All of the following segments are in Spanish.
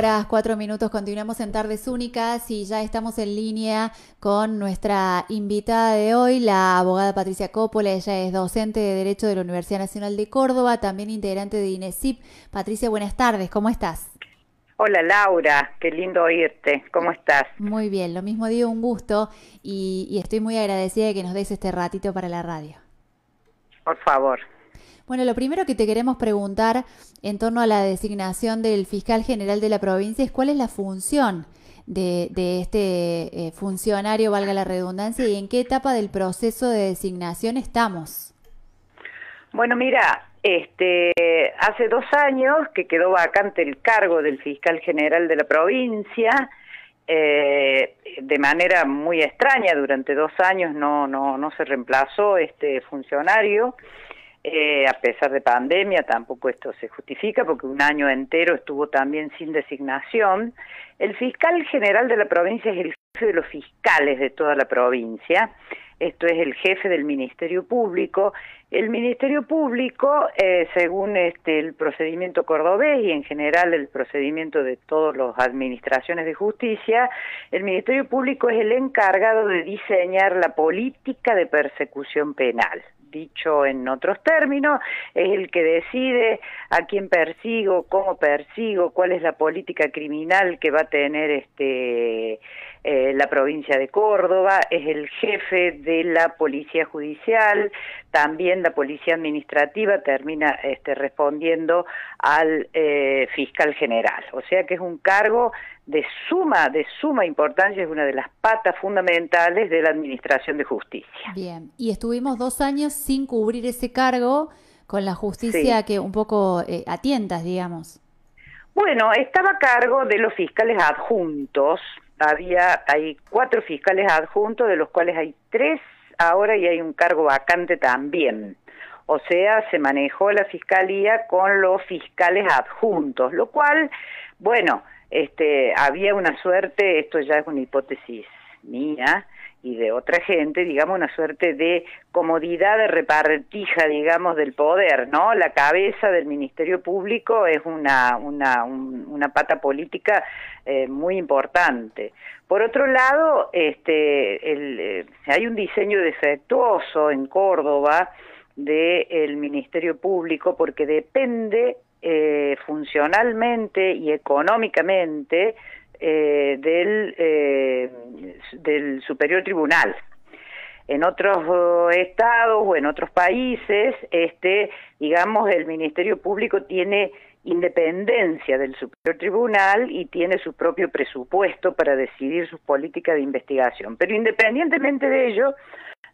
15 horas, 4 minutos, continuamos en Tardes Únicas y ya estamos en línea con nuestra invitada de hoy, la abogada Patricia Coppola. Ella es docente de Derecho de la Universidad Nacional de Córdoba, también integrante de INESIP. Patricia, buenas tardes, ¿cómo estás? Hola Laura, qué lindo oírte. ¿Cómo estás? Muy bien, lo mismo digo, un gusto y, y estoy muy agradecida de que nos des este ratito para la radio. Por favor. Bueno, lo primero que te queremos preguntar en torno a la designación del fiscal general de la provincia es cuál es la función de, este eh, funcionario, valga la redundancia, y en qué etapa del proceso de designación estamos. Bueno, mira, este, hace dos años que quedó vacante el cargo del fiscal general de la provincia. Eh, de manera muy extraña, durante dos años no, no, no se reemplazó este funcionario. Eh, a pesar de pandemia, tampoco esto se justifica porque un año entero estuvo también sin designación. El fiscal general de la provincia es el jefe de los fiscales de toda la provincia, esto es el jefe del Ministerio Público. El Ministerio Público, eh, según este, el procedimiento cordobés y en general el procedimiento de todas las administraciones de justicia, el Ministerio Público es el encargado de diseñar la política de persecución penal dicho en otros términos, es el que decide a quién persigo, cómo persigo, cuál es la política criminal que va a tener este eh, la provincia de Córdoba, es el jefe de la policía judicial, también la policía administrativa termina este, respondiendo al eh, fiscal general, o sea que es un cargo de suma, de suma importancia, es una de las patas fundamentales de la Administración de Justicia. Bien, y estuvimos dos años sin cubrir ese cargo con la justicia que un poco eh, atientas, digamos. Bueno, estaba a cargo de los fiscales adjuntos, había, hay cuatro fiscales adjuntos, de los cuales hay tres ahora y hay un cargo vacante también. O sea, se manejó la fiscalía con los fiscales adjuntos, lo cual, bueno, este, había una suerte, esto ya es una hipótesis mía y de otra gente, digamos, una suerte de comodidad de repartija, digamos, del poder, ¿no? La cabeza del Ministerio Público es una, una, una pata política eh, muy importante. Por otro lado, este, eh, hay un diseño defectuoso en Córdoba del Ministerio Público porque depende eh, funcionalmente y económicamente eh, del, eh, del Superior Tribunal. En otros estados o en otros países, este, digamos, el Ministerio Público tiene independencia del Superior Tribunal y tiene su propio presupuesto para decidir sus políticas de investigación. Pero independientemente de ello,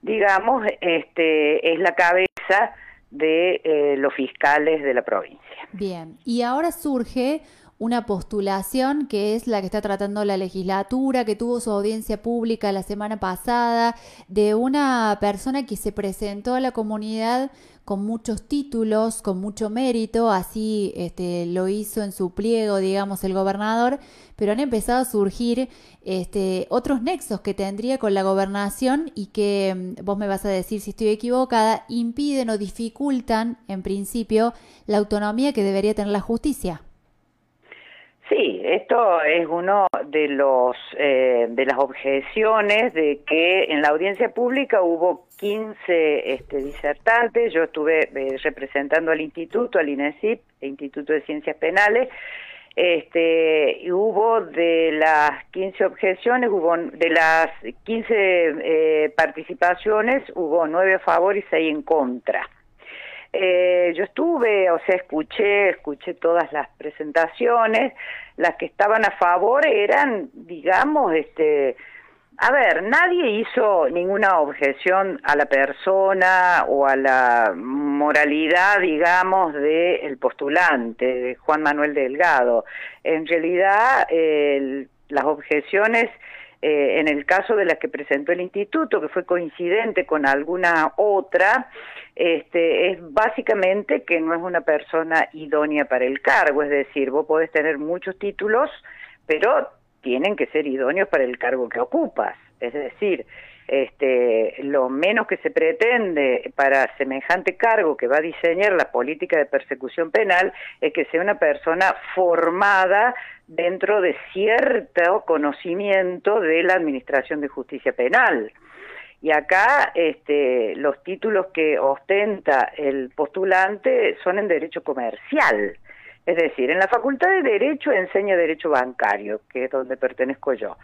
digamos, este, es la cabeza de eh, los fiscales de la provincia. Bien, y ahora surge una postulación que es la que está tratando la legislatura, que tuvo su audiencia pública la semana pasada, de una persona que se presentó a la comunidad con muchos títulos, con mucho mérito, así este, lo hizo en su pliego, digamos, el gobernador, pero han empezado a surgir este, otros nexos que tendría con la gobernación y que, vos me vas a decir si estoy equivocada, impiden o dificultan, en principio, la autonomía que debería tener la justicia. Sí, esto es uno de los eh, de las objeciones de que en la audiencia pública hubo 15 este, disertantes. Yo estuve eh, representando al instituto, al INESIP, Instituto de Ciencias Penales. Este, y hubo de las 15 objeciones, hubo de las 15 eh, participaciones, hubo 9 a favor y 6 en contra. Eh, yo estuve, o sea, escuché, escuché todas las presentaciones, las que estaban a favor eran, digamos, este, a ver, nadie hizo ninguna objeción a la persona o a la moralidad, digamos, del postulante, de Juan Manuel Delgado. En realidad, las objeciones eh, en el caso de las que presentó el instituto, que fue coincidente con alguna otra, este, es básicamente que no es una persona idónea para el cargo, es decir, vos podés tener muchos títulos, pero tienen que ser idóneos para el cargo que ocupas. Es decir, este, lo menos que se pretende para semejante cargo que va a diseñar la política de persecución penal es que sea una persona formada dentro de cierto conocimiento de la Administración de Justicia Penal. Y acá este, los títulos que ostenta el postulante son en derecho comercial. Es decir, en la Facultad de Derecho enseña Derecho Bancario, que es donde pertenezco yo.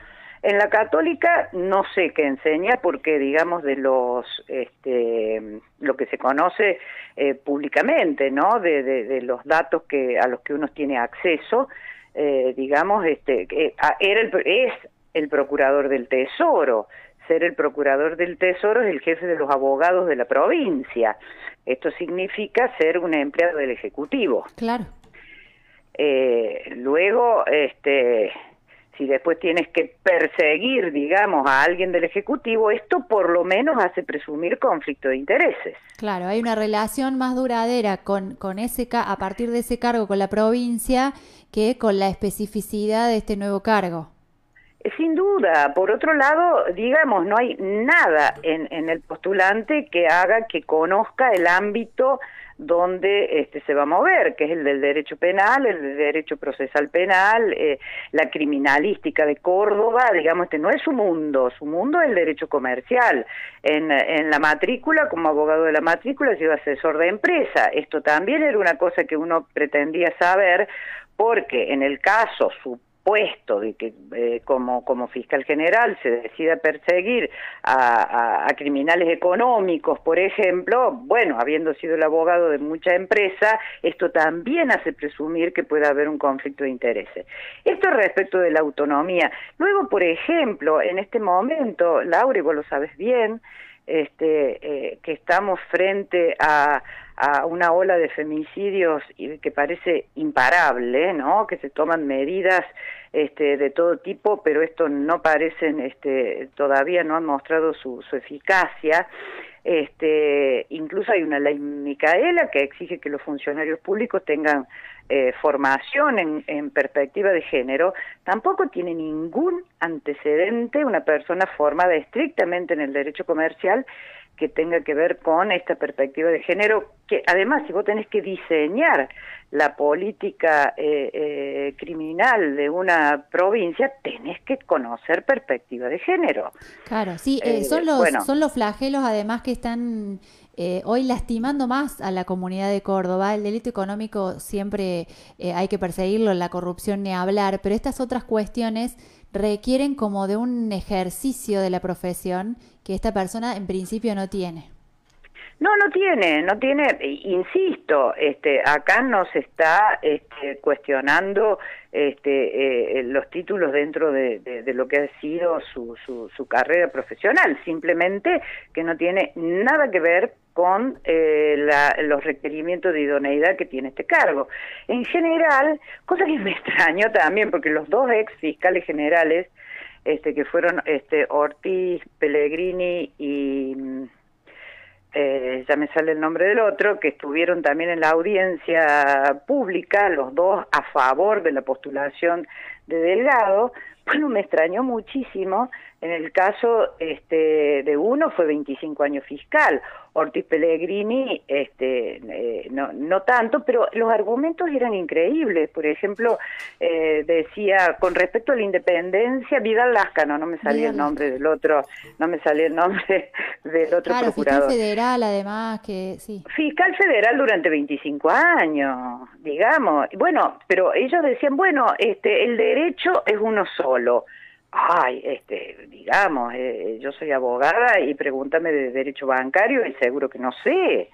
En la católica no sé qué enseña porque, digamos, de los, este, lo que se conoce eh, públicamente, ¿no? De, de, los datos que a los que uno tiene acceso, eh, digamos, este, era el, es el procurador del Tesoro. Ser el procurador del Tesoro es el jefe de los abogados de la provincia. Esto significa ser un empleado del Ejecutivo. Claro. Eh, luego, este, si después tienes que perseguir, digamos, a alguien del Ejecutivo, esto por lo menos hace presumir conflicto de intereses. Claro, hay una relación más duradera con, con ese a partir de ese cargo con la provincia que con la especificidad de este nuevo cargo. Sin duda. Por otro lado, digamos, no hay nada en, en el postulante que haga que conozca el ámbito donde este, se va a mover, que es el del derecho penal, el del derecho procesal penal, eh, la criminalística de Córdoba, digamos, este no es su mundo, su mundo es el derecho comercial. En, en la matrícula, como abogado de la matrícula, sido asesor de empresa. Esto también era una cosa que uno pretendía saber, porque en el caso, su puesto de que eh, como, como fiscal general se decida perseguir a, criminales económicos, por ejemplo, bueno, habiendo sido el abogado de mucha empresa, esto también hace presumir que puede haber un conflicto de intereses. Esto respecto de la autonomía. Luego, por ejemplo, en este momento, Laura, vos lo sabes bien, este, eh, que estamos frente a, a una ola de femicidios que parece imparable, ¿no? Que se toman medidas este, de todo tipo, pero esto no parecen, este, todavía no han mostrado su, su eficacia. Este, incluso hay una ley Micaela que exige que los funcionarios públicos tengan eh, formación en, en, perspectiva de género, tampoco tiene ningún antecedente una persona formada estrictamente en el derecho comercial que tenga que ver con esta perspectiva de género, que además si vos tenés que diseñar la política eh, eh, criminal de una provincia, tenés que conocer perspectiva de género. Claro, sí, eh, son, los, son los flagelos además que están hoy lastimando más a la comunidad de Córdoba. El delito económico siempre hay que perseguirlo, la corrupción ni hablar, pero estas otras cuestiones requieren como de un ejercicio de la profesión que esta persona en principio no tiene. No, no tiene, no tiene, insisto, este, acá no se está este, cuestionando este, eh, los títulos dentro de, de, lo que ha sido su, su, su, carrera profesional, simplemente que no tiene nada que ver con eh, la, los requerimientos de idoneidad que tiene este cargo. En general, cosa que me extrañó también, porque los dos ex fiscales generales, este, que fueron este, Ortiz, Pellegrini y eh, ya me sale el nombre del otro, que estuvieron también en la audiencia pública, los dos a favor de la postulación de Delgado, bueno, me extrañó muchísimo. En el caso este, de uno fue 25 años fiscal, Ortiz Pellegrini este, eh, no, no tanto, pero los argumentos eran increíbles. Por ejemplo, eh, decía, con respecto a la independencia, Vidal Lascano, no me salía el nombre del otro, no me salía el nombre del otro claro, procurador. Fiscal federal, además, que sí. Fiscal federal durante 25 años, digamos. Bueno, pero ellos decían, bueno, este, el derecho es uno solo ay, este, digamos, eh, yo soy abogada y pregúntame de derecho bancario y seguro que no sé.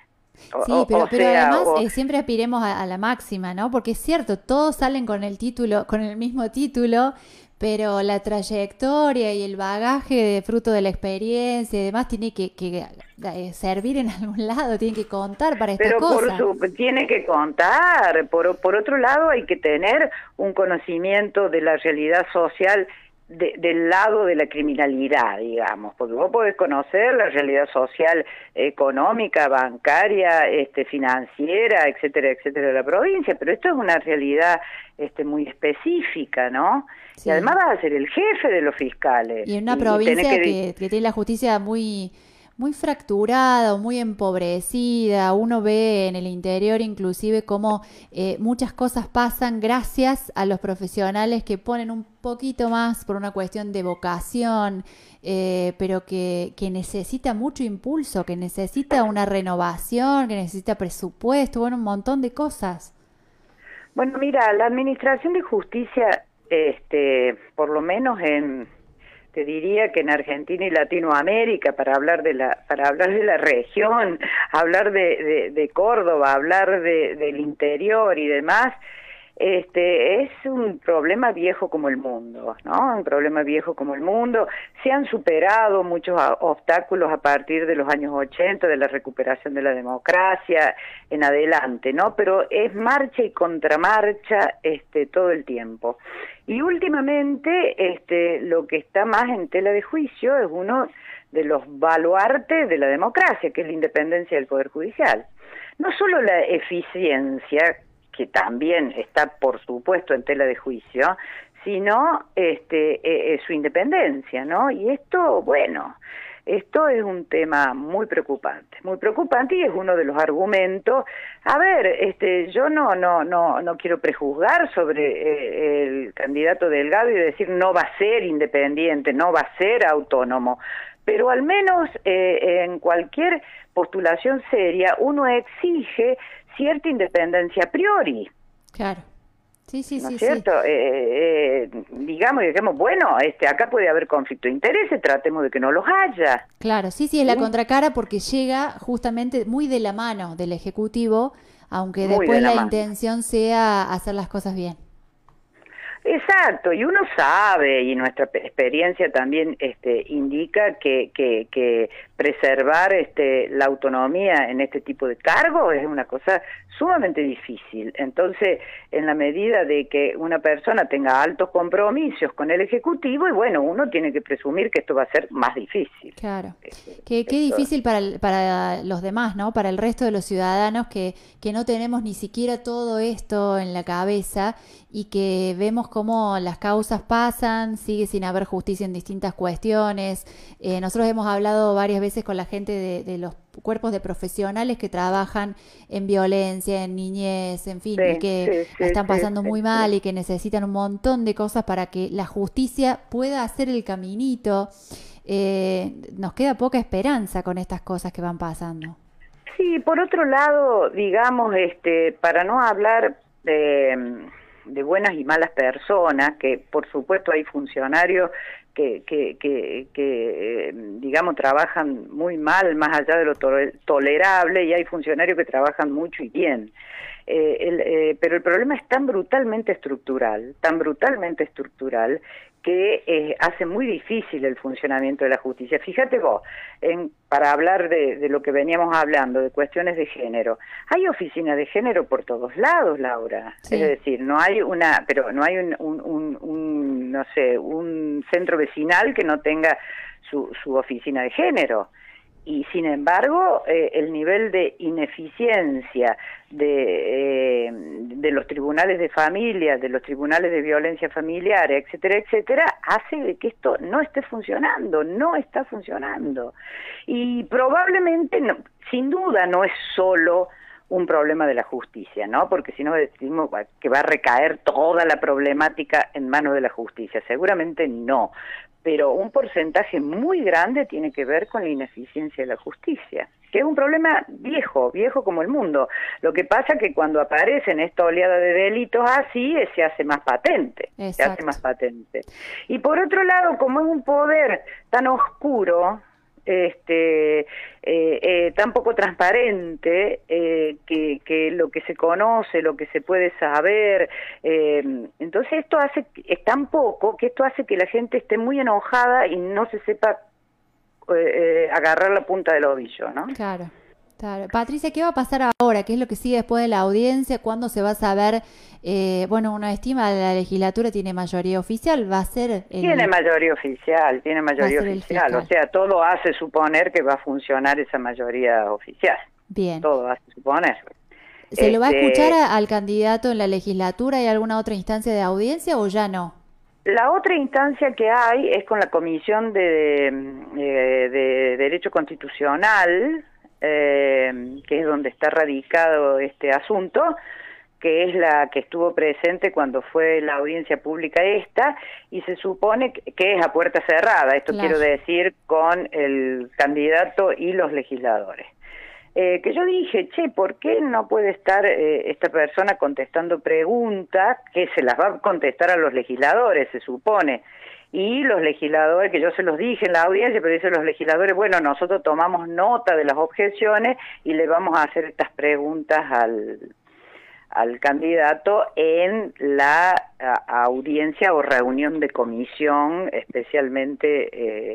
sí, pero, además eh, siempre aspiremos a, la máxima, ¿no? Porque es cierto, todos salen con el título, con el mismo título, pero la trayectoria y el bagaje de fruto de la experiencia y demás tiene que, eh, servir en algún lado, tiene que contar para estas pero cosas. Por tiene que contar. Por, por otro lado, hay que tener un conocimiento de la realidad social del lado de la criminalidad, digamos, porque vos podés conocer la realidad social, económica, bancaria, este, financiera, etcétera, etcétera de la provincia, pero esto es una realidad este, muy específica, ¿no? Y además vas a ser el jefe de los fiscales. Y en una provincia que tiene la justicia muy muy fracturada muy empobrecida. Uno ve en el interior inclusive cómo eh, muchas cosas pasan gracias a los profesionales que ponen un poquito más por una cuestión de vocación, eh, pero que, que necesita mucho impulso, que necesita una renovación, que necesita presupuesto, bueno, un montón de cosas. Bueno, mira, la Administración de Justicia, este, por lo menos en te diría que en Argentina y Latinoamérica para hablar de la para hablar de la región hablar de, de, Córdoba hablar de, del interior y demás este es un problema viejo como el mundo, ¿no? Un problema viejo como el mundo. Se han superado muchos obstáculos a partir de los años 80, de la recuperación de la democracia en adelante, ¿no? Pero es marcha y contramarcha este todo el tiempo. Y últimamente este lo que está más en tela de juicio es uno de los baluartes de la democracia, que es la independencia del poder judicial. No solo la eficiencia que también está por supuesto en tela de juicio, sino este, eh, eh, su independencia, ¿no? Y esto, bueno, esto es un tema muy preocupante, muy preocupante y es uno de los argumentos. A ver, este, yo no, no, no, no quiero prejuzgar sobre eh, el candidato Delgado y decir no va a ser independiente, no va a ser autónomo, pero al menos en cualquier postulación seria uno exige cierta independencia a priori. Claro. Sí, sí, ¿No sí. Es cierto? Eh, eh, digamos, digamos, bueno, este, acá puede haber conflicto de intereses, tratemos de que no los haya. Claro, sí, sí, es la contracara porque llega justamente muy de la mano del Ejecutivo, aunque después la intención sea hacer las cosas bien. Exacto, y uno sabe, y nuestra experiencia también este, indica que, que, que preservar este, la autonomía en este tipo de cargos es una cosa sumamente difícil. Entonces, en la medida de que una persona tenga altos compromisos con el Ejecutivo, y bueno, uno tiene que presumir que esto va a ser más difícil. Claro. Este, qué, qué difícil para, para los demás, ¿no? Para el resto de los ciudadanos que, que no tenemos ni siquiera todo esto en la cabeza y que vemos cómo las causas pasan, sigue sin haber justicia en distintas cuestiones. Eh, nosotros hemos hablado varias veces con la gente de, de los cuerpos de profesionales que trabajan en violencia, en niñez, en fin, y que están pasando muy mal y que necesitan un montón de cosas para que la justicia pueda hacer el caminito. Eh, nos queda poca esperanza con estas cosas que van pasando. Sí, por otro lado, digamos, este, para no hablar de, de buenas y malas personas, que por supuesto hay funcionarios que, que, que, que, digamos, trabajan muy mal, más allá de lo tolerable, y hay funcionarios que trabajan mucho y bien. Eh, el, eh, pero el problema es tan brutalmente estructural, tan brutalmente estructural, que eh, hace muy difícil el funcionamiento de la justicia. Fíjate vos, en, para hablar de, de, lo que veníamos hablando, de cuestiones de género, hay oficinas de género por todos lados, Laura. Sí. Es decir, no hay una, pero no hay un, un, un, un, no sé, un centro vecinal que no tenga su, su oficina de género y sin embargo eh, el nivel de ineficiencia de, eh, de los tribunales de familia, de los tribunales de violencia familiar, etcétera, etcétera, hace de que esto no esté funcionando, no está funcionando. Y probablemente, no, sin duda, no es solo un problema de la justicia, ¿no? Porque si no decimos que va a recaer toda la problemática en manos de la justicia, seguramente no, pero un porcentaje muy grande tiene que ver con la ineficiencia de la justicia, que es un problema viejo, viejo como el mundo. Lo que pasa que cuando aparecen esta oleada de delitos así, se hace más patente, Exacto. se hace más patente. Y por otro lado, como es un poder tan oscuro, este, eh, eh, tan poco transparente eh, que, que, lo que se conoce, lo que se puede saber. Eh, entonces esto hace, es tan poco que esto hace que la gente esté muy enojada y no se sepa eh, agarrar la punta del ovillo, ¿no? Claro. Patricia, ¿qué va a pasar ahora? ¿Qué es lo que sigue después de la audiencia? ¿Cuándo se va a saber? Eh, bueno, uno estima la legislatura tiene mayoría oficial, va a ser... Tiene mayoría oficial, tiene mayoría oficial, o sea, todo hace suponer que va a funcionar esa mayoría oficial. Bien. Todo hace suponer. ¿Se lo va a este, escuchar al candidato en la legislatura? ¿Hay alguna otra instancia de audiencia o ya no? La otra instancia que hay es con la Comisión de, de, de Derecho Constitucional, eh, que es donde está radicado este asunto, que es la que estuvo presente cuando fue la audiencia pública esta, y se supone que es a puerta cerrada, esto quiero decir, con el candidato y los legisladores. Eh, que yo dije, che, ¿por qué no puede estar eh, esta persona contestando preguntas que se las va a contestar a los legisladores, se supone? Y los legisladores, que yo se los dije en la audiencia, pero dicen los legisladores, bueno, nosotros tomamos nota de las objeciones y le vamos a hacer estas preguntas al, al candidato en la audiencia o reunión de comisión especialmente